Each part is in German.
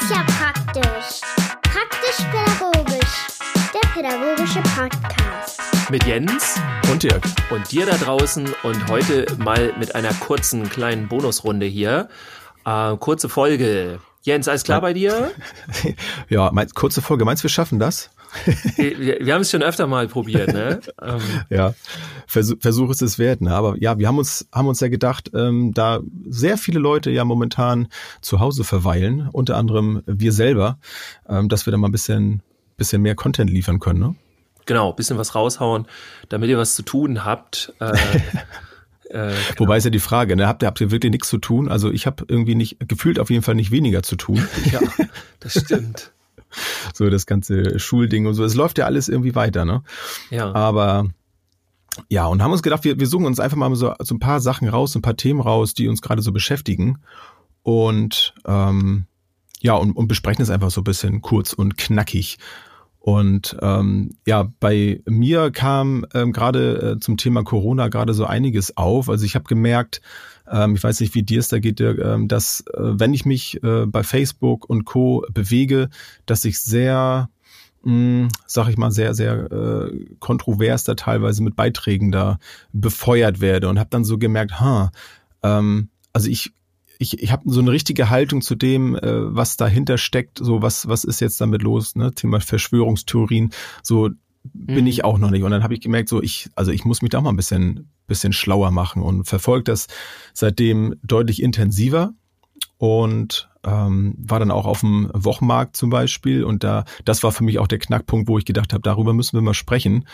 Ist ja praktisch. Praktisch-pädagogisch. Der pädagogische Podcast. Mit Jens Und Dirk. und dir da draußen und heute mal mit einer kurzen kleinen Bonusrunde hier. Äh, kurze Folge. Jens, alles klar bei dir? Ja, mein, kurze Folge. Meinst du, wir schaffen das? Wir, wir, haben es schon öfter mal probiert, ne? Ja, Versuch, Versuch ist es wert. Ne? Aber ja, wir haben uns, haben uns ja gedacht, ähm, da sehr viele Leute ja momentan zu Hause verweilen, unter anderem wir selber, ähm, dass wir da mal ein bisschen, bisschen mehr Content liefern können. Ne? genau, bisschen was raushauen, damit ihr was zu tun habt. Äh, äh, Wobei ist ja die Frage, ne? habt, ihr, habt ihr wirklich nichts zu tun? Also ich habe irgendwie nicht, gefühlt auf jeden Fall nicht weniger zu tun. ja, das stimmt. so das ganze Schulding und so. Es läuft ja alles irgendwie weiter, ne? Ja. Aber ja, und haben uns gedacht, wir, wir suchen uns einfach mal so, so ein paar Sachen raus, so ein paar Themen raus, die uns gerade so beschäftigen. Und ähm, ja, und, und besprechen es einfach so ein bisschen kurz und knackig. Und ähm, ja, bei mir kam ähm, gerade äh, zum Thema Corona gerade so einiges auf. Also ich habe gemerkt, ähm, ich weiß nicht, wie dir es da geht, Dirk, ähm, dass äh, wenn ich mich äh, bei Facebook und Co. bewege, dass ich sehr mh, sag ich mal, sehr, sehr äh, kontrovers da teilweise mit Beiträgen da befeuert werde und habe dann so gemerkt, ha, ähm, also ich ich, ich habe so eine richtige Haltung zu dem, äh, was dahinter steckt, so was, was ist jetzt damit los, ne? Thema Verschwörungstheorien, so bin Mhm. ich auch noch nicht. Und dann habe ich gemerkt, so ich, also ich muss mich da mal ein bisschen, bisschen schlauer machen und verfolge das seitdem deutlich intensiver und ähm, war dann auch auf dem Wochenmarkt zum Beispiel und da das war für mich auch der Knackpunkt, wo ich gedacht habe, darüber müssen wir mal sprechen,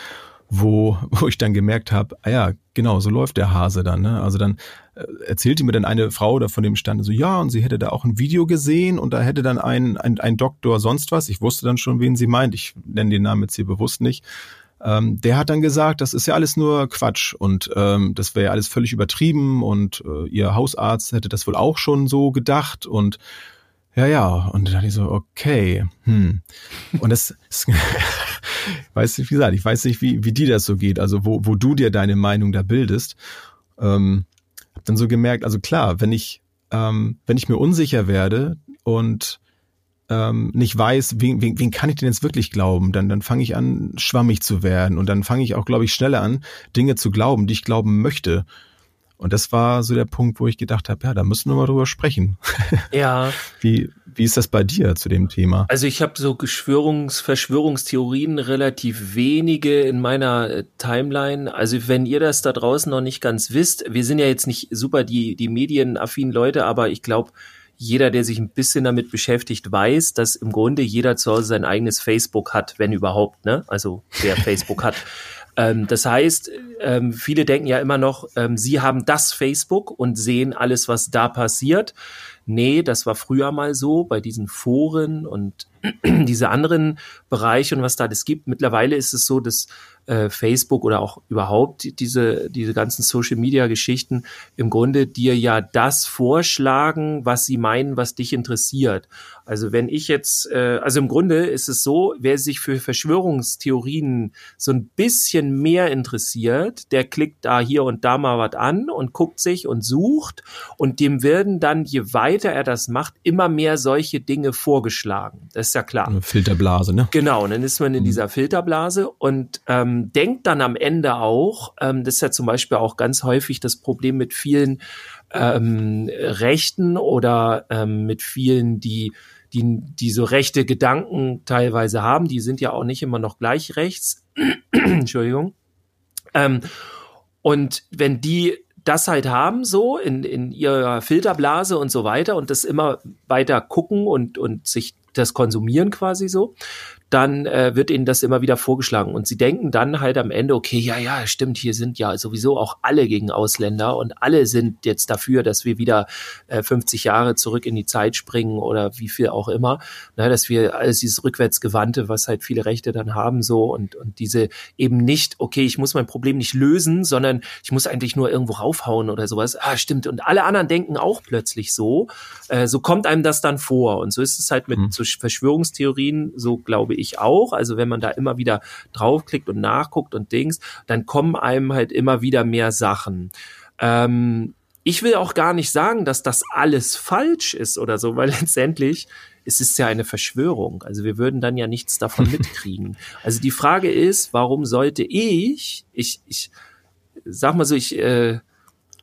wo wo ich dann gemerkt habe, ah ja, genau, so läuft der Hase dann. Ne? Also dann erzählte mir dann eine Frau da von dem Stand so, ja, und sie hätte da auch ein Video gesehen und da hätte dann ein, ein, ein Doktor sonst was. Ich wusste dann schon, wen sie meint. Ich nenne den Namen jetzt hier bewusst nicht. Ähm, der hat dann gesagt, das ist ja alles nur Quatsch und ähm, das wäre ja alles völlig übertrieben und äh, ihr Hausarzt hätte das wohl auch schon so gedacht und ja, ja, und dann dachte ich so, okay, hm. Und das, ist, weiß nicht, wie gesagt, ich weiß nicht, wie, wie dir das so geht, also wo, wo du dir deine Meinung da bildest. Ähm, dann so gemerkt, also klar, wenn ich, ähm, wenn ich mir unsicher werde und ähm, nicht weiß, wen, wen, wen kann ich denn jetzt wirklich glauben, dann, dann fange ich an, schwammig zu werden und dann fange ich auch, glaube ich, schneller an, Dinge zu glauben, die ich glauben möchte. Und das war so der Punkt, wo ich gedacht habe, ja, da müssen wir mal drüber sprechen. ja. Wie, wie ist das bei dir zu dem Thema? Also ich habe so Geschwörungs Verschwörungstheorien relativ wenige in meiner äh, Timeline. Also wenn ihr das da draußen noch nicht ganz wisst, wir sind ja jetzt nicht super die die medienaffinen Leute, aber ich glaube, jeder, der sich ein bisschen damit beschäftigt, weiß, dass im Grunde jeder zu Hause sein eigenes Facebook hat, wenn überhaupt, ne? Also wer Facebook hat. Ähm, das heißt, ähm, viele denken ja immer noch, ähm, sie haben das Facebook und sehen alles, was da passiert. Nee, das war früher mal so bei diesen Foren und diese anderen Bereiche und was da alles gibt. Mittlerweile ist es so, dass äh, Facebook oder auch überhaupt die- diese, diese ganzen Social Media Geschichten im Grunde dir ja das vorschlagen, was sie meinen, was dich interessiert. Also wenn ich jetzt, äh, also im Grunde ist es so, wer sich für Verschwörungstheorien so ein bisschen mehr interessiert, der klickt da hier und da mal was an und guckt sich und sucht und dem werden dann, je weiter er das macht, immer mehr solche Dinge vorgeschlagen. Das ist ja klar. Eine Filterblase, ne? Genau, und dann ist man in dieser Filterblase und ähm, denkt dann am Ende auch, ähm, das ist ja zum Beispiel auch ganz häufig das Problem mit vielen ähm, Rechten oder ähm, mit vielen, die, die, die so rechte Gedanken teilweise haben, die sind ja auch nicht immer noch gleich rechts. Entschuldigung. Ähm, und wenn die das halt haben, so in, in ihrer Filterblase und so weiter und das immer weiter gucken und, und sich das konsumieren quasi so, dann äh, wird ihnen das immer wieder vorgeschlagen. Und sie denken dann halt am Ende, okay, ja, ja, stimmt, hier sind ja sowieso auch alle gegen Ausländer und alle sind jetzt dafür, dass wir wieder äh, 50 Jahre zurück in die Zeit springen oder wie viel auch immer. Na, dass wir alles dieses Rückwärtsgewandte, was halt viele Rechte dann haben, so und, und diese eben nicht, okay, ich muss mein Problem nicht lösen, sondern ich muss eigentlich nur irgendwo raufhauen oder sowas. Ah, stimmt. Und alle anderen denken auch plötzlich so. Äh, so kommt einem das dann vor. Und so ist es halt mit Mhm. so Verschwörungstheorien, so glaube ich auch. Also wenn man da immer wieder draufklickt und nachguckt und Dings, dann kommen einem halt immer wieder mehr Sachen. Ähm, ich will auch gar nicht sagen, dass das alles falsch ist oder so, weil letztendlich es ist ja eine Verschwörung. Also wir würden dann ja nichts davon mitkriegen. Also die Frage ist, warum sollte ich, ich, ich sag mal so, ich, äh,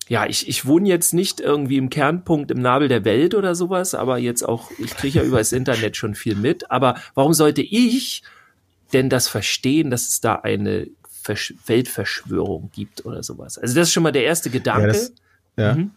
ja, ich, ich wohne jetzt nicht irgendwie im Kernpunkt im Nabel der Welt oder sowas, aber jetzt auch, ich kriege ja über das Internet schon viel mit. Aber warum sollte ich denn das verstehen, dass es da eine Versch Weltverschwörung gibt oder sowas? Also das ist schon mal der erste Gedanke. Ja, das, ja. Mhm.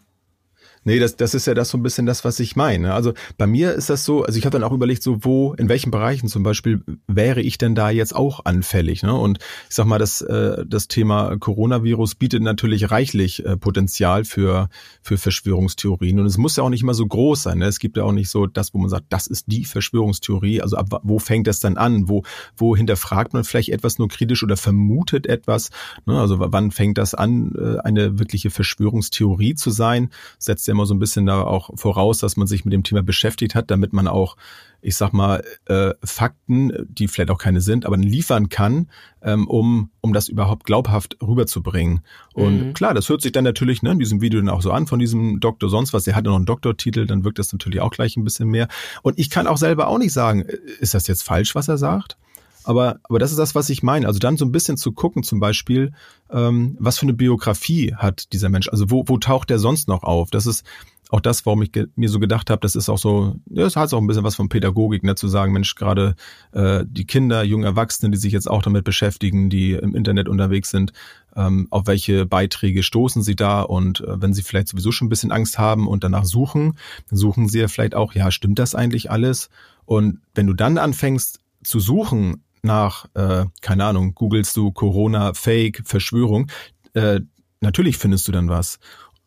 Nee, das, das ist ja das so ein bisschen das, was ich meine. Also bei mir ist das so, also ich habe dann auch überlegt, so wo, in welchen Bereichen zum Beispiel wäre ich denn da jetzt auch anfällig? Ne? Und ich sag mal, das, äh, das Thema Coronavirus bietet natürlich reichlich äh, Potenzial für, für Verschwörungstheorien. Und es muss ja auch nicht immer so groß sein. Ne? Es gibt ja auch nicht so das, wo man sagt, das ist die Verschwörungstheorie. Also ab wo fängt das dann an? Wo, wo hinterfragt man vielleicht etwas nur kritisch oder vermutet etwas? Ne? Also wann fängt das an, äh, eine wirkliche Verschwörungstheorie zu sein? Setzt ja immer so ein bisschen da auch voraus, dass man sich mit dem Thema beschäftigt hat, damit man auch, ich sag mal, äh, Fakten, die vielleicht auch keine sind, aber liefern kann, ähm, um, um das überhaupt glaubhaft rüberzubringen. Und mhm. klar, das hört sich dann natürlich ne, in diesem Video dann auch so an von diesem Doktor sonst was, der hat ja noch einen Doktortitel, dann wirkt das natürlich auch gleich ein bisschen mehr. Und ich kann auch selber auch nicht sagen, äh, ist das jetzt falsch, was er sagt? Aber, aber das ist das, was ich meine. Also dann so ein bisschen zu gucken, zum Beispiel, ähm, was für eine Biografie hat dieser Mensch? Also wo, wo taucht der sonst noch auf? Das ist auch das, warum ich mir so gedacht habe, das ist auch so, ja, das hat auch ein bisschen was von Pädagogik, ne, zu sagen, Mensch, gerade äh, die Kinder, junge Erwachsene, die sich jetzt auch damit beschäftigen, die im Internet unterwegs sind, ähm, auf welche Beiträge stoßen sie da und äh, wenn sie vielleicht sowieso schon ein bisschen Angst haben und danach suchen, dann suchen sie ja vielleicht auch, ja, stimmt das eigentlich alles? Und wenn du dann anfängst zu suchen nach, äh, keine Ahnung, googelst du Corona, Fake, Verschwörung, äh, natürlich findest du dann was.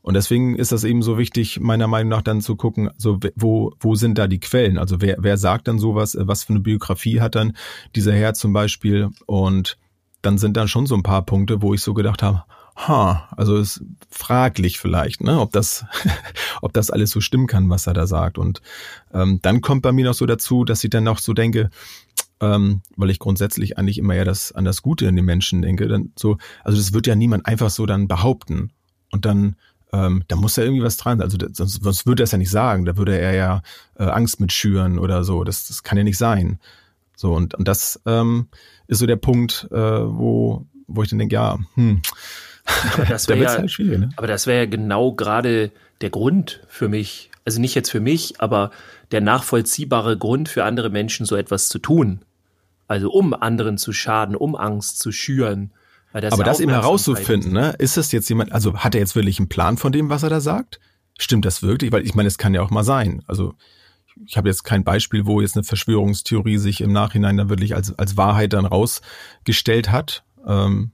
Und deswegen ist das eben so wichtig, meiner Meinung nach dann zu gucken, so wo, wo sind da die Quellen? Also wer, wer sagt dann sowas, was für eine Biografie hat dann dieser Herr zum Beispiel? Und dann sind dann schon so ein paar Punkte, wo ich so gedacht habe, ha, also ist fraglich vielleicht, ne, ob das, ob das alles so stimmen kann, was er da sagt. Und ähm, dann kommt bei mir noch so dazu, dass ich dann noch so denke, ähm, weil ich grundsätzlich eigentlich immer ja das an das Gute in den Menschen denke. Dann so, also das wird ja niemand einfach so dann behaupten. Und dann, ähm, da muss ja irgendwie was dran sein. Also sonst, sonst würde er es ja nicht sagen. Da würde er ja äh, Angst mit schüren oder so. Das, das kann ja nicht sein. So, und, und das ähm, ist so der Punkt, äh, wo, wo ich dann denke, ja, hm. Aber das wäre ja, halt ne? aber das wäre ja genau gerade der Grund für mich, also nicht jetzt für mich, aber der nachvollziehbare Grund für andere Menschen so etwas zu tun. Also um anderen zu schaden, um Angst zu schüren. Das Aber das eben herauszufinden, ne? ist das jetzt jemand, also hat er jetzt wirklich einen Plan von dem, was er da sagt? Stimmt das wirklich? Weil ich meine, es kann ja auch mal sein. Also ich habe jetzt kein Beispiel, wo jetzt eine Verschwörungstheorie sich im Nachhinein dann wirklich als, als Wahrheit dann rausgestellt hat. Ähm,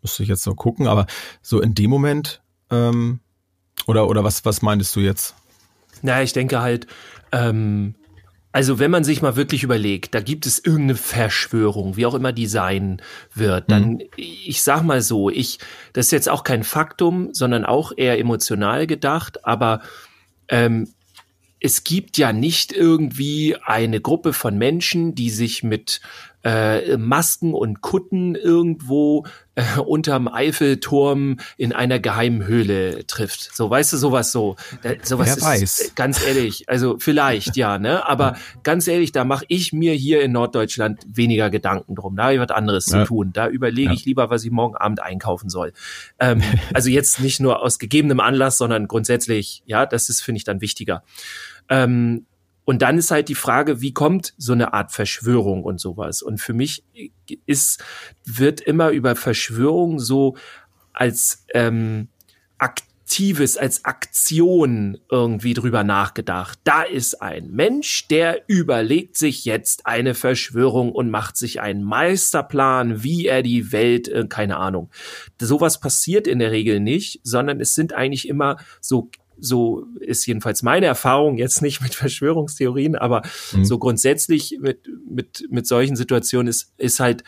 müsste ich jetzt noch gucken, aber so in dem Moment, ähm, oder, oder was, was meintest du jetzt? Na, ich denke halt, ähm, also wenn man sich mal wirklich überlegt, da gibt es irgendeine Verschwörung, wie auch immer die sein wird, dann, mhm. ich sag mal so, ich, das ist jetzt auch kein Faktum, sondern auch eher emotional gedacht, aber ähm, es gibt ja nicht irgendwie eine Gruppe von Menschen, die sich mit äh, Masken und Kutten irgendwo äh, unterm Eiffelturm in einer geheimen Höhle trifft. So, weißt du, sowas so. Da, sowas Wer ist, weiß. Ganz ehrlich, also vielleicht, ja, ne? Aber ganz ehrlich, da mache ich mir hier in Norddeutschland weniger Gedanken drum. Da habe ich was anderes ja. zu tun. Da überlege ja. ich lieber, was ich morgen Abend einkaufen soll. Ähm, also jetzt nicht nur aus gegebenem Anlass, sondern grundsätzlich, ja, das ist, finde ich, dann wichtiger. Ähm, und dann ist halt die Frage, wie kommt so eine Art Verschwörung und sowas? Und für mich ist, wird immer über Verschwörung so als ähm, aktives, als Aktion irgendwie drüber nachgedacht. Da ist ein Mensch, der überlegt sich jetzt eine Verschwörung und macht sich einen Meisterplan, wie er die Welt, äh, keine Ahnung. Sowas passiert in der Regel nicht, sondern es sind eigentlich immer so so ist jedenfalls meine Erfahrung jetzt nicht mit Verschwörungstheorien, aber mhm. so grundsätzlich mit, mit, mit solchen Situationen ist, ist halt,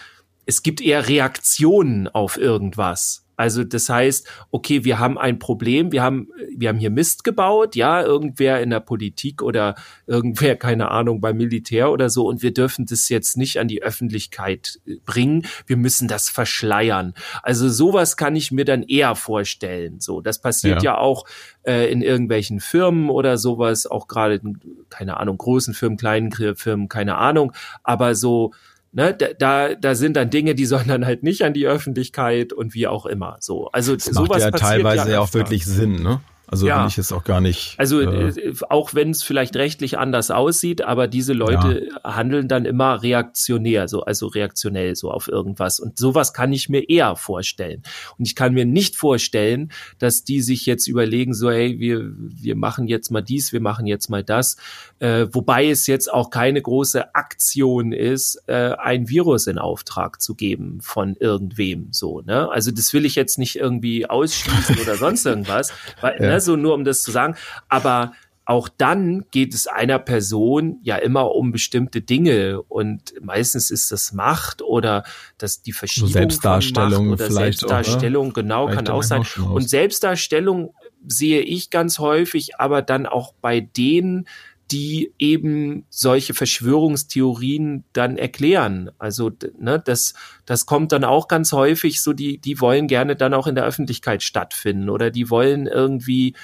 es gibt eher Reaktionen auf irgendwas. Also das heißt, okay, wir haben ein Problem, wir haben, wir haben hier Mist gebaut, ja, irgendwer in der Politik oder irgendwer, keine Ahnung, beim Militär oder so, und wir dürfen das jetzt nicht an die Öffentlichkeit äh, bringen, wir müssen das verschleiern. Also sowas kann ich mir dann eher vorstellen. So, das passiert ja, ja auch äh, in irgendwelchen Firmen oder sowas, auch gerade, keine Ahnung, großen Firmen, kleinen Firmen, keine Ahnung, aber so, ne, da, da sind dann Dinge, die sollen dann halt nicht an die Öffentlichkeit und wie auch immer. So, also das sowas macht ja teilweise ja auch wirklich Sinn, ne? Also ja. ich es auch gar nicht. Also äh, äh auch wenn es vielleicht rechtlich anders aussieht, aber diese Leute ja. handeln dann immer reaktionär, so also reaktionell so auf irgendwas. Und sowas kann ich mir eher vorstellen. Und ich kann mir nicht vorstellen, dass die sich jetzt überlegen, so hey, wir wir machen jetzt mal dies, wir machen jetzt mal das. Äh, wobei es jetzt auch keine große Aktion ist, äh, ein Virus in Auftrag zu geben von irgendwem. So ne, also das will ich jetzt nicht irgendwie ausschließen oder sonst irgendwas, weil ja. Ne, so nur um das zu sagen. Aber auch dann geht es einer Person ja immer um bestimmte Dinge und meistens ist das Macht oder das die Verschiebung Selbstdarstellung von Macht oder Selbstdarstellung auch, genau vielleicht kann auch sein. und Selbstdarstellung sehe ich ganz häufig, aber dann auch bei denen, die eben solche Verschwörungstheorien dann erklären. Also ne, das, das kommt dann auch ganz häufig so, die, die wollen gerne dann auch in der Öffentlichkeit stattfinden oder die wollen irgendwie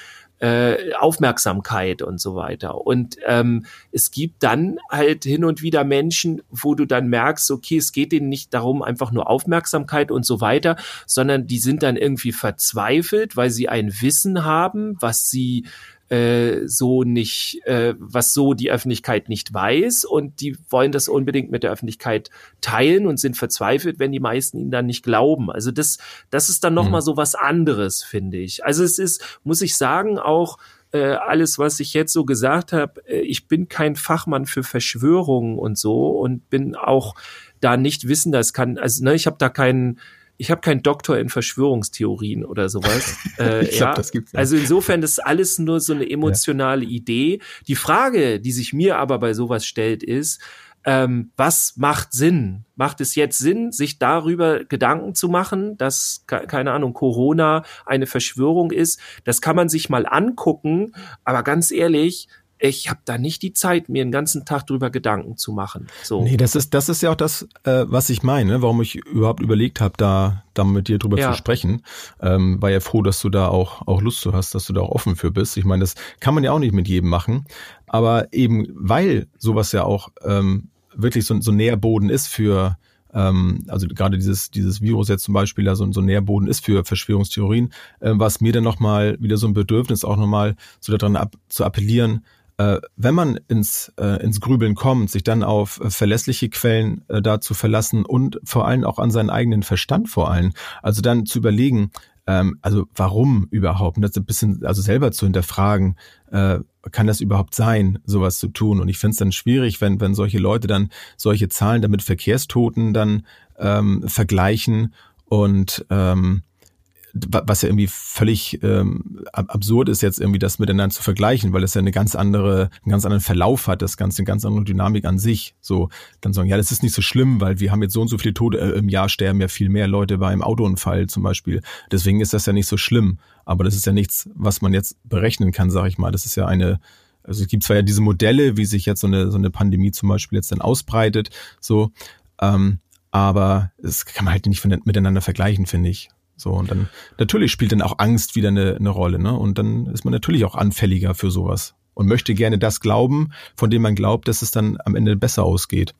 äh, Aufmerksamkeit und so weiter. Und ähm, es gibt dann halt hin und wieder Menschen, wo du dann merkst, okay, es geht denen nicht darum, einfach nur Aufmerksamkeit und so weiter, sondern die sind dann irgendwie verzweifelt, weil sie ein Wissen haben, was sie äh, so nicht, äh, was so die Öffentlichkeit nicht weiß und die wollen das unbedingt mit der Öffentlichkeit teilen und sind verzweifelt, wenn die meisten ihnen dann nicht glauben. Also das, das ist dann nochmal mhm. so was anderes, finde ich. Also es ist, muss ich sagen, auch äh, alles, was ich jetzt so gesagt habe, äh, ich bin kein Fachmann für Verschwörungen und so und bin auch da nicht wissen, das kann, also ne, ich habe da keinen ich habe keinen Doktor in Verschwörungstheorien oder sowas. Äh, ich glaub, ja. das gibt's. Also insofern das ist alles nur so eine emotionale ja. Idee. Die Frage, die sich mir aber bei sowas stellt, ist, ähm, was macht Sinn? Macht es jetzt Sinn, sich darüber Gedanken zu machen, dass, keine Ahnung, Corona eine Verschwörung ist? Das kann man sich mal angucken, aber ganz ehrlich, ich habe da nicht die Zeit, mir den ganzen Tag drüber Gedanken zu machen. So. Nee, das ist, das ist ja auch das, äh, was ich meine, warum ich überhaupt überlegt habe, da, da mit dir drüber ja. zu sprechen. Ähm, war ja froh, dass du da auch, auch Lust zu hast, dass du da auch offen für bist. Ich meine, das kann man ja auch nicht mit jedem machen. Aber eben, weil sowas ja auch ähm, wirklich so, so Nährboden ist für ähm, also gerade dieses, dieses Virus jetzt zum Beispiel ja so, so ein Nährboden ist für Verschwörungstheorien, äh, war es mir dann nochmal wieder so ein Bedürfnis, auch nochmal so daran ab, zu appellieren, wenn man ins, äh, ins Grübeln kommt, sich dann auf äh, verlässliche Quellen äh, da zu verlassen und vor allem auch an seinen eigenen Verstand vor allem. Also dann zu überlegen, ähm, also warum überhaupt? Und das ein bisschen, also selber zu hinterfragen, äh, kann das überhaupt sein, sowas zu tun? Und ich finde es dann schwierig, wenn, wenn solche Leute dann solche Zahlen damit Verkehrstoten dann ähm, vergleichen und ähm, was ja irgendwie völlig ähm, absurd ist, jetzt irgendwie das miteinander zu vergleichen, weil es ja eine ganz andere, einen ganz anderen Verlauf hat, das Ganze, eine ganz andere Dynamik an sich. So, dann sagen, ja, das ist nicht so schlimm, weil wir haben jetzt so und so viele Tote äh, im Jahr, sterben ja viel mehr Leute bei einem Autounfall zum Beispiel. Deswegen ist das ja nicht so schlimm. Aber das ist ja nichts, was man jetzt berechnen kann, sage ich mal. Das ist ja eine, also es gibt zwar ja diese Modelle, wie sich jetzt so eine, so eine Pandemie zum Beispiel jetzt dann ausbreitet, so, ähm, aber das kann man halt nicht miteinander vergleichen, finde ich. So, und dann natürlich spielt dann auch Angst wieder eine, eine Rolle, ne? Und dann ist man natürlich auch anfälliger für sowas und möchte gerne das glauben, von dem man glaubt, dass es dann am Ende besser ausgeht.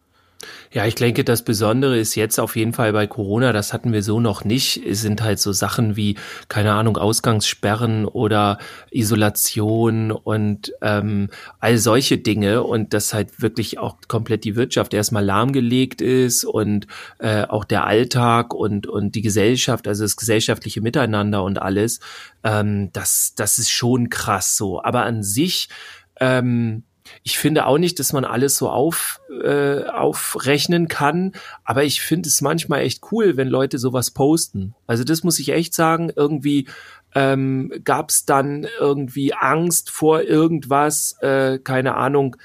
Ja, ich denke, das Besondere ist jetzt auf jeden Fall bei Corona, das hatten wir so noch nicht, es sind halt so Sachen wie, keine Ahnung, Ausgangssperren oder Isolation und ähm, all solche Dinge und dass halt wirklich auch komplett die Wirtschaft erstmal lahmgelegt ist und äh, auch der Alltag und, und die Gesellschaft, also das gesellschaftliche Miteinander und alles, ähm, das, das ist schon krass so. Aber an sich, ähm, ich finde auch nicht, dass man alles so auf, äh, aufrechnen kann, aber ich finde es manchmal echt cool, wenn Leute sowas posten. Also das muss ich echt sagen, irgendwie ähm, gab es dann irgendwie Angst vor irgendwas, äh, keine Ahnung,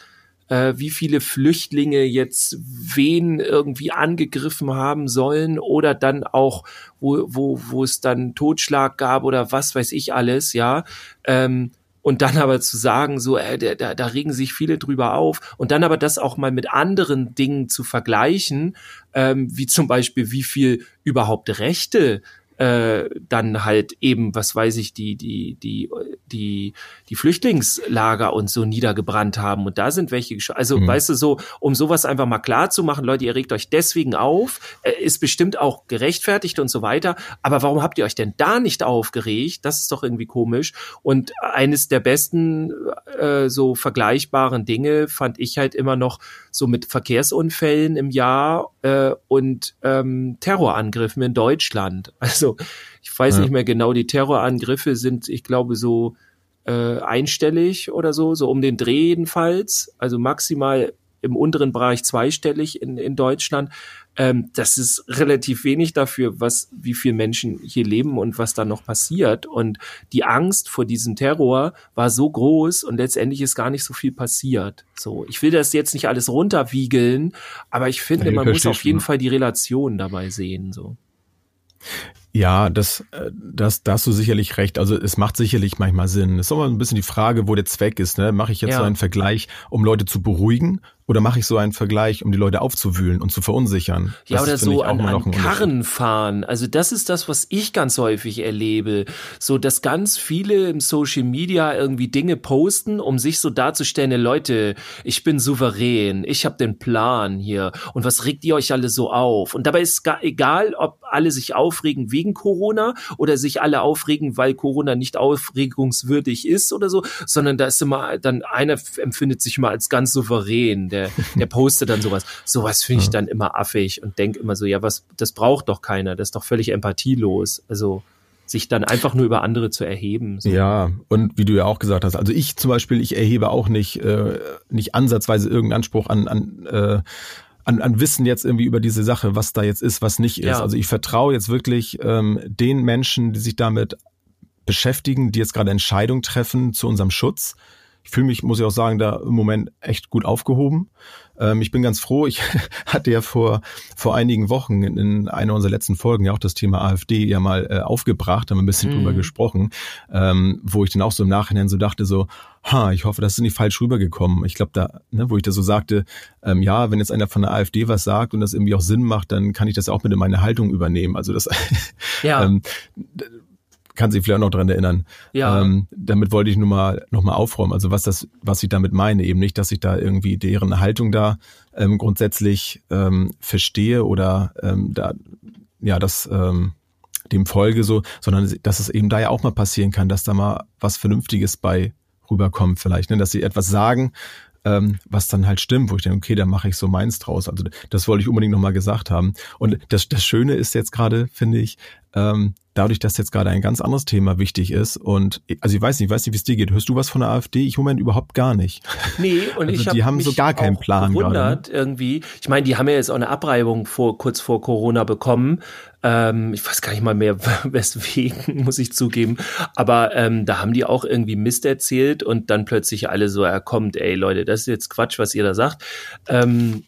äh, wie viele Flüchtlinge jetzt wen irgendwie angegriffen haben sollen oder dann auch, wo, wo, wo es dann Totschlag gab oder was weiß ich alles, ja. Ähm, und dann aber zu sagen, so, äh, da, da regen sich viele drüber auf. Und dann aber das auch mal mit anderen Dingen zu vergleichen, ähm, wie zum Beispiel, wie viel überhaupt Rechte äh, dann halt eben, was weiß ich, die, die, die, die, die Flüchtlingslager und so niedergebrannt haben. Und da sind welche, also mhm. weißt du, so, um sowas einfach mal klar zu machen, Leute, ihr regt euch deswegen auf, äh, ist bestimmt auch gerechtfertigt und so weiter. Aber warum habt ihr euch denn da nicht aufgeregt? Das ist doch irgendwie komisch. Und eines der besten äh, so vergleichbaren Dinge fand ich halt immer noch so mit Verkehrsunfällen im Jahr äh, und ähm, Terrorangriffen in Deutschland. Also ich weiß ja. nicht mehr genau, die Terrorangriffe sind, ich glaube, so äh, einstellig oder so, so um den Dreh jedenfalls, also maximal im unteren Bereich zweistellig in, in Deutschland. Ähm, das ist relativ wenig dafür, was, wie viele Menschen hier leben und was da noch passiert. Und die Angst vor diesem Terror war so groß und letztendlich ist gar nicht so viel passiert. So, ich will das jetzt nicht alles runterwiegeln, aber ich finde, man muss auf jeden Fall die Relation dabei sehen. So. Ja, das, äh, das, da hast du sicherlich recht. Also es macht sicherlich manchmal Sinn. Es ist immer ein bisschen die Frage, wo der Zweck ist. Ne? Mache ich jetzt ja. so einen Vergleich, um Leute zu beruhigen oder mache ich so einen Vergleich, um die Leute aufzuwühlen und zu verunsichern? Ja, das oder so an, an Karren fahren. Also das ist das, was ich ganz häufig erlebe. So, dass ganz viele im Social Media irgendwie Dinge posten, um sich so darzustellen, Leute, ich bin souverän, ich habe den Plan hier und was regt ihr euch alle so auf? Und dabei ist egal, ob alle sich aufregen wegen Corona oder sich alle aufregen, weil Corona nicht aufregungswürdig ist oder so, sondern da ist immer dann einer empfindet sich immer als ganz souverän der, der postet dann sowas. Sowas finde ich dann immer affig und denke immer so, ja, was, das braucht doch keiner, das ist doch völlig empathielos. Also sich dann einfach nur über andere zu erheben. So. Ja, und wie du ja auch gesagt hast, also ich zum Beispiel, ich erhebe auch nicht, äh, nicht ansatzweise irgendeinen Anspruch an, an äh, an, an Wissen jetzt irgendwie über diese Sache, was da jetzt ist, was nicht ist. Ja. Also ich vertraue jetzt wirklich ähm, den Menschen, die sich damit beschäftigen, die jetzt gerade Entscheidungen treffen zu unserem Schutz ich fühle mich, muss ich auch sagen, da im Moment echt gut aufgehoben. Ähm, ich bin ganz froh. Ich hatte ja vor, vor einigen Wochen in einer unserer letzten Folgen ja auch das Thema AfD ja mal äh, aufgebracht, haben ein bisschen mhm. drüber gesprochen, ähm, wo ich dann auch so im Nachhinein so dachte, so, ha, ich hoffe, das ist nicht falsch rübergekommen. Ich glaube, da, ne, wo ich da so sagte, ähm, ja, wenn jetzt einer von der AfD was sagt und das irgendwie auch Sinn macht, dann kann ich das auch mit in meine Haltung übernehmen. Also das ja. ähm, kann sich vielleicht auch noch dran erinnern. Ja. Ähm, damit wollte ich nur mal noch mal aufräumen. Also was das, was ich damit meine, eben nicht, dass ich da irgendwie deren Haltung da ähm, grundsätzlich ähm, verstehe oder ähm, da ja das ähm, dem folge so, sondern dass es eben da ja auch mal passieren kann, dass da mal was Vernünftiges bei rüberkommt vielleicht, ne? dass sie etwas sagen, ähm, was dann halt stimmt, wo ich denke, okay, da mache ich so meins draus. Also das wollte ich unbedingt nochmal gesagt haben. Und das, das Schöne ist jetzt gerade, finde ich, ähm, dadurch, dass jetzt gerade ein ganz anderes Thema wichtig ist und also ich weiß nicht, ich weiß nicht, wie es dir geht. Hörst du was von der AfD? Ich im Moment überhaupt gar nicht. Nee, und also ich die haben so gar keinen Plan gewundert gerade. irgendwie. Ich meine, die haben ja jetzt auch eine Abreibung vor kurz vor Corona bekommen. Ähm, ich weiß gar nicht mal mehr weswegen, muss ich zugeben. Aber ähm, da haben die auch irgendwie Mist erzählt und dann plötzlich alle so, er kommt, ey Leute, das ist jetzt Quatsch, was ihr da sagt. Ähm,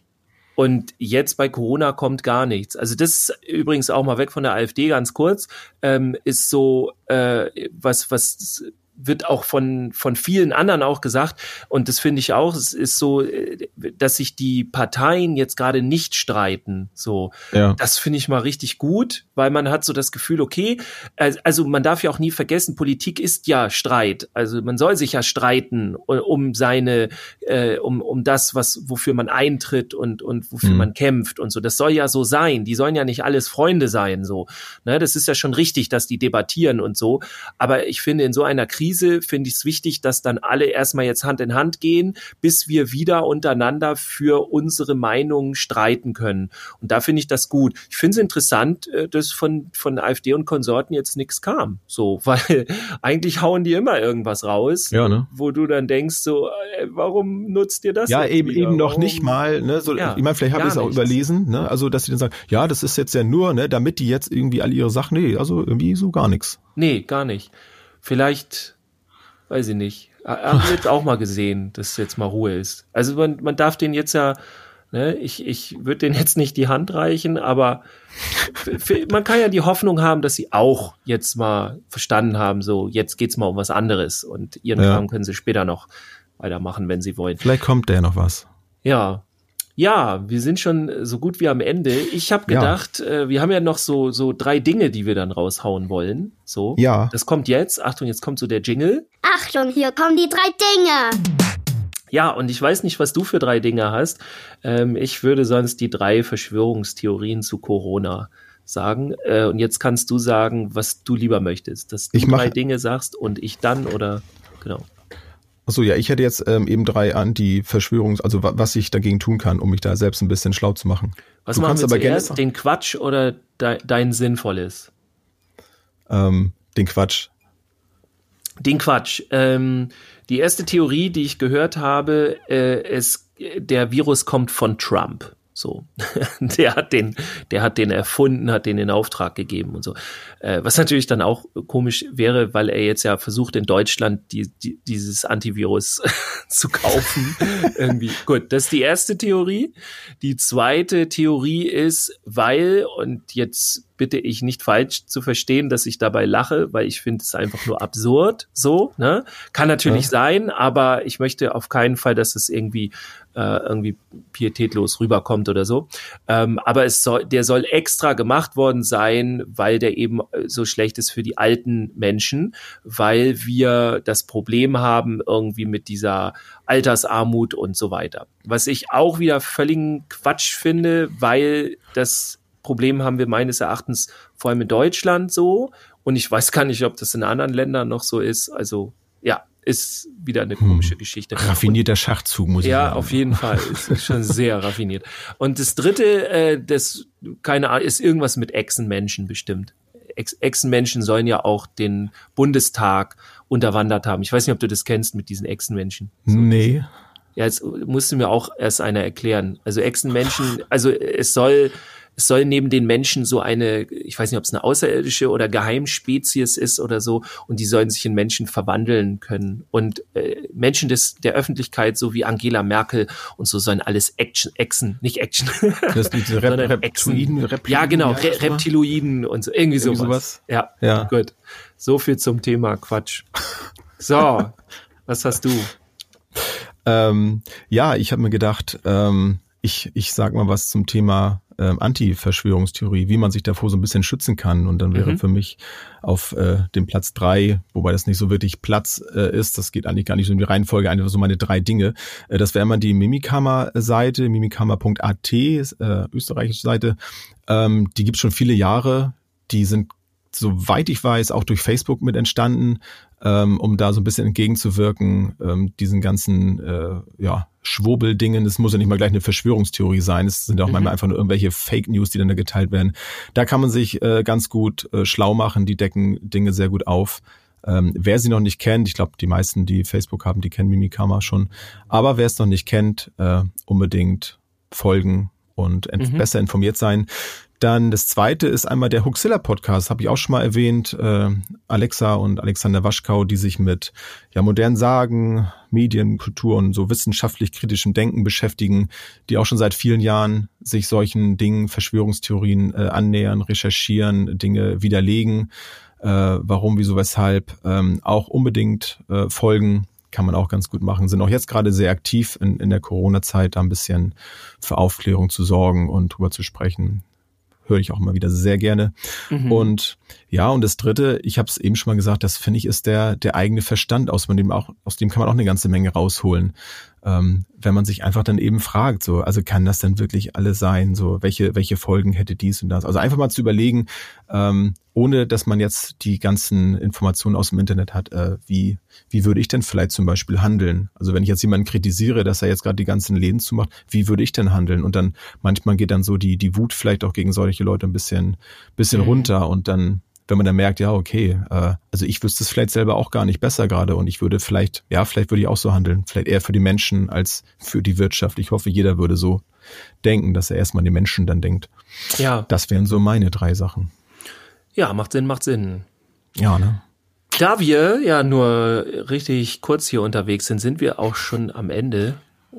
und jetzt bei Corona kommt gar nichts. Also das ist übrigens auch mal weg von der AfD ganz kurz, ähm, ist so äh, was, was wird auch von, von vielen anderen auch gesagt. Und das finde ich auch, es ist so, äh, dass sich die Parteien jetzt gerade nicht streiten. So, ja. das finde ich mal richtig gut, weil man hat so das Gefühl, okay, also man darf ja auch nie vergessen, Politik ist ja Streit. Also man soll sich ja streiten um seine, äh, um, um das, was, wofür man eintritt und, und wofür mhm. man kämpft und so. Das soll ja so sein. Die sollen ja nicht alles Freunde sein, so. Ne, das ist ja schon richtig, dass die debattieren und so. Aber ich finde, in so einer Krise Krise finde ich es wichtig, dass dann alle erstmal jetzt Hand in Hand gehen, bis wir wieder untereinander für unsere Meinungen streiten können. Und da finde ich das gut. Ich finde es interessant, äh, dass von, von AfD und Konsorten jetzt nichts kam. So, weil eigentlich hauen die immer irgendwas raus, ja, ne? wo du dann denkst, so, äh, warum nutzt ihr das? Ja, eben, wieder? eben noch warum? nicht mal, ne? So, ja, ich meine, vielleicht habe ich es auch überlesen, ne? Also, dass sie dann sagen, ja, das ist jetzt ja nur, ne, damit die jetzt irgendwie all ihre Sachen, nee, also irgendwie so gar nichts. Nee, gar nicht. Vielleicht weiß ich nicht. Haben wir jetzt auch mal gesehen, dass jetzt mal Ruhe ist. Also man, man darf den jetzt ja, ne, ich, ich würde den jetzt nicht die Hand reichen, aber man kann ja die Hoffnung haben, dass sie auch jetzt mal verstanden haben, so jetzt geht's mal um was anderes und ihren ja. Kram können sie später noch weitermachen, wenn sie wollen. Vielleicht kommt der noch was. Ja. Ja, wir sind schon so gut wie am Ende. Ich habe gedacht, ja. äh, wir haben ja noch so so drei Dinge, die wir dann raushauen wollen. So. Ja. Das kommt jetzt. Achtung, jetzt kommt so der Jingle. Achtung, hier kommen die drei Dinge. Ja, und ich weiß nicht, was du für drei Dinge hast. Ähm, ich würde sonst die drei Verschwörungstheorien zu Corona sagen. Äh, und jetzt kannst du sagen, was du lieber möchtest. Dass du ich drei Dinge sagst und ich dann oder genau. Achso, ja, ich hätte jetzt ähm, eben drei Anti-Verschwörungs-, also was ich dagegen tun kann, um mich da selbst ein bisschen schlau zu machen. Was du machen wir zuerst, den Quatsch oder de dein Sinnvolles? Ähm, den Quatsch. Den Quatsch. Ähm, die erste Theorie, die ich gehört habe, äh, ist, der Virus kommt von Trump. So, der hat den, der hat den erfunden, hat den in Auftrag gegeben und so. Äh, was natürlich dann auch komisch wäre, weil er jetzt ja versucht in Deutschland die, die, dieses Antivirus zu kaufen. Irgendwie. Gut, das ist die erste Theorie. Die zweite Theorie ist, weil und jetzt bitte ich nicht falsch zu verstehen, dass ich dabei lache, weil ich finde es einfach nur absurd. So, ne? Kann natürlich ja. sein, aber ich möchte auf keinen Fall, dass es irgendwie äh, irgendwie pietätlos rüberkommt oder so. Ähm, aber es soll, der soll extra gemacht worden sein, weil der eben so schlecht ist für die alten Menschen, weil wir das Problem haben irgendwie mit dieser Altersarmut und so weiter. Was ich auch wieder völligen Quatsch finde, weil das Problem haben wir meines Erachtens vor allem in Deutschland so. Und ich weiß gar nicht, ob das in anderen Ländern noch so ist. Also ja, ist wieder eine komische hm. Geschichte. Raffinierter Schachzug, muss ich ja, sagen. Ja, auf jeden Fall. Ist schon sehr raffiniert. Und das dritte, äh, das, keine Ahnung, ist irgendwas mit Echsenmenschen bestimmt. Ex Echsenmenschen sollen ja auch den Bundestag unterwandert haben. Ich weiß nicht, ob du das kennst mit diesen Echsenmenschen. So, nee. Ja, jetzt musst du mir auch erst einer erklären. Also Echsenmenschen, also es soll es soll neben den Menschen so eine, ich weiß nicht, ob es eine außerirdische oder Geheimspezies ist oder so, und die sollen sich in Menschen verwandeln können. Und äh, Menschen des, der Öffentlichkeit, so wie Angela Merkel und so, sollen alles Action, Echsen, nicht Action, das diese Rep sondern Reptiloiden, Reptiloiden, ja genau, Re Reptiloiden und so, irgendwie, irgendwie sowas. sowas. Ja, ja, gut. So viel zum Thema Quatsch. So, was hast du? Ähm, ja, ich habe mir gedacht, ähm, ich, ich sag mal was zum Thema ähm, Anti-Verschwörungstheorie, wie man sich davor so ein bisschen schützen kann. Und dann wäre mhm. für mich auf äh, dem Platz drei, wobei das nicht so wirklich Platz äh, ist, das geht eigentlich gar nicht so in die Reihenfolge, einfach so meine drei Dinge. Äh, das wäre immer die Mimikama-Seite, mimikama.at, äh, österreichische Seite. Ähm, die gibt schon viele Jahre. Die sind soweit ich weiß, auch durch Facebook mit entstanden, ähm, um da so ein bisschen entgegenzuwirken, ähm, diesen ganzen äh, ja, Schwurbeldingen. Das muss ja nicht mal gleich eine Verschwörungstheorie sein. Es sind ja auch mhm. manchmal einfach nur irgendwelche Fake News, die dann da geteilt werden. Da kann man sich äh, ganz gut äh, schlau machen. Die decken Dinge sehr gut auf. Ähm, wer sie noch nicht kennt, ich glaube, die meisten, die Facebook haben, die kennen Mimikama schon. Aber wer es noch nicht kennt, äh, unbedingt folgen und mhm. besser informiert sein. Dann das zweite ist einmal der Huxilla Podcast, habe ich auch schon mal erwähnt. Äh, Alexa und Alexander Waschkau, die sich mit ja modernen Sagen, Medien, Kultur und so wissenschaftlich kritischem Denken beschäftigen, die auch schon seit vielen Jahren sich solchen Dingen, Verschwörungstheorien äh, annähern, recherchieren, Dinge widerlegen, äh, warum, wieso, weshalb, ähm, auch unbedingt äh, folgen kann man auch ganz gut machen. Sind auch jetzt gerade sehr aktiv in, in der Corona-Zeit, da ein bisschen für Aufklärung zu sorgen und drüber zu sprechen höre ich auch immer wieder sehr gerne. Mhm. Und ja, und das Dritte, ich habe es eben schon mal gesagt, das finde ich ist der der eigene Verstand, aus dem auch aus dem kann man auch eine ganze Menge rausholen ähm, wenn man sich einfach dann eben fragt, so, also kann das denn wirklich alles sein? So, welche, welche Folgen hätte dies und das? Also einfach mal zu überlegen, ähm, ohne dass man jetzt die ganzen Informationen aus dem Internet hat, äh, wie, wie würde ich denn vielleicht zum Beispiel handeln? Also wenn ich jetzt jemanden kritisiere, dass er jetzt gerade die ganzen Läden zumacht, wie würde ich denn handeln? Und dann manchmal geht dann so die, die Wut vielleicht auch gegen solche Leute ein bisschen, bisschen mhm. runter und dann wenn man dann merkt, ja, okay, äh, also ich wüsste es vielleicht selber auch gar nicht besser gerade und ich würde vielleicht, ja, vielleicht würde ich auch so handeln, vielleicht eher für die Menschen als für die Wirtschaft. Ich hoffe, jeder würde so denken, dass er erstmal an die Menschen dann denkt. Ja. Das wären so meine drei Sachen. Ja, macht Sinn, macht Sinn. Ja, ne? Da wir ja nur richtig kurz hier unterwegs sind, sind wir auch schon am Ende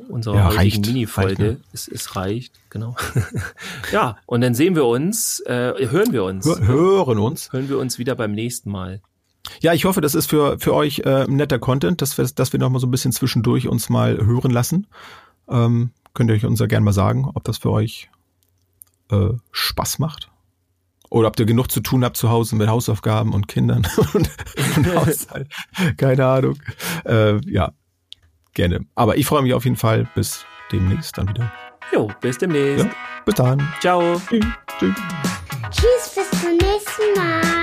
unserer Ja, heutigen. Mini-Folge. Reicht, ne? es, es reicht, genau. ja, und dann sehen wir uns, äh, hören wir uns. Hör- Hören uns. Hören wir uns wieder beim nächsten Mal. Ja, ich hoffe, das ist für, für euch äh, ein netter Content, dass wir, dass wir noch mal so ein bisschen zwischendurch uns mal hören lassen. Ähm, könnt ihr euch uns ja gerne mal sagen, ob das für euch äh, Spaß macht. Oder ob ihr genug zu tun habt zu Hause mit Hausaufgaben und Kindern und, und Haushalt. Keine Ahnung. Äh, ja, gerne. Aber ich freue mich auf jeden Fall. Bis demnächst dann wieder. Jo, bis demnächst. Ja. Bis dann. Ciao. Tschüss. Tschüss. Tschüss, bis zum nächsten Mal.